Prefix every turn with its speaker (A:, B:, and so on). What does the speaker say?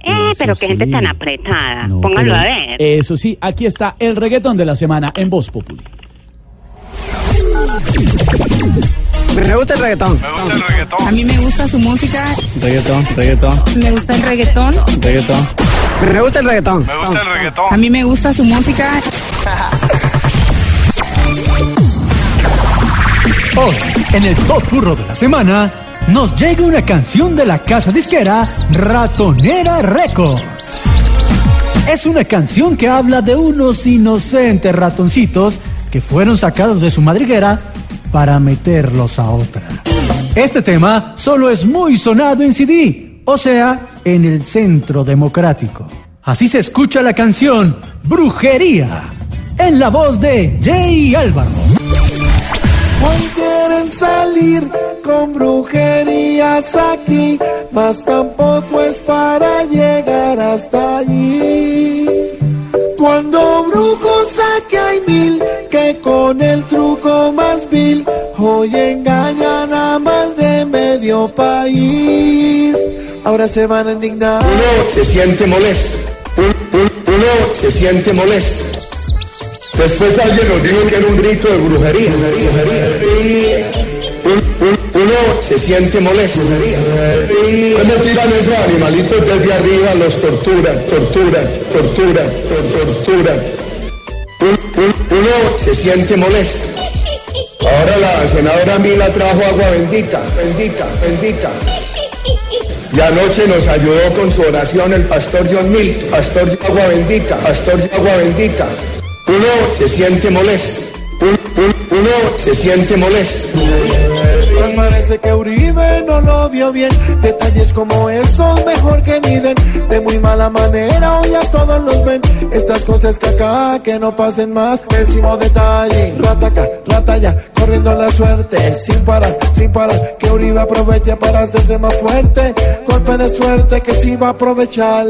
A: Eh,
B: Eso
A: pero qué gente
B: sí.
A: tan apretada.
B: No,
A: Póngalo
B: pero-
A: a ver.
B: Eso sí, aquí está el reggaetón de la semana en Voz Populi.
C: Me gusta el reggaetón.
D: Me gusta el reggaetón.
E: A mí me gusta su música,
C: Reggaetón, reggaetón,
E: me gusta el reggaetón.
C: reggaetón. Me gusta el reggaetón.
D: Me gusta el
E: A
D: reggaetón.
E: mí me gusta su música.
F: Hoy, en el Top Burro de la semana, nos llega una canción de la casa disquera Ratonera Records. Es una canción que habla de unos inocentes ratoncitos que fueron sacados de su madriguera para meterlos a otra. Este tema solo es muy sonado en CD, o sea, en el centro democrático. Así se escucha la canción Brujería, en la voz de Jay Álvaro.
G: Hoy quieren salir con brujerías aquí, mas tampoco es para llegar hasta allí. Cuando brujos aquí hay mil, que con el truco más vil, hoy engañan a más de medio país. Ahora se van a indignar.
H: Uno se siente molesto. Un- un- uno se siente molesto. Después alguien nos dijo que era un rito de brujería. Un- uno se siente molesto. ¿Cómo tiran esos animalitos desde arriba? Los torturan, torturan, torturan, tor- torturan. Un- un- uno se siente molesto. Ahora la senadora Mila trajo agua bendita, bendita, bendita. Y anoche nos ayudó con su oración el pastor John Milton, pastor de agua bendita, pastor de agua bendita. Uno se siente molesto, un- un- uno se siente molesto.
G: Parece que Uribe no lo vio bien. Detalles como esos mejor que ni den. De muy mala manera hoy a todos los ven. Estas cosas que acá que no pasen más. Pésimo detalle. Rataca, ratalla, corriendo la suerte. Sin parar, sin parar. Que Uribe aproveche para hacerse más fuerte. Golpe de suerte que sí va a aprovechar.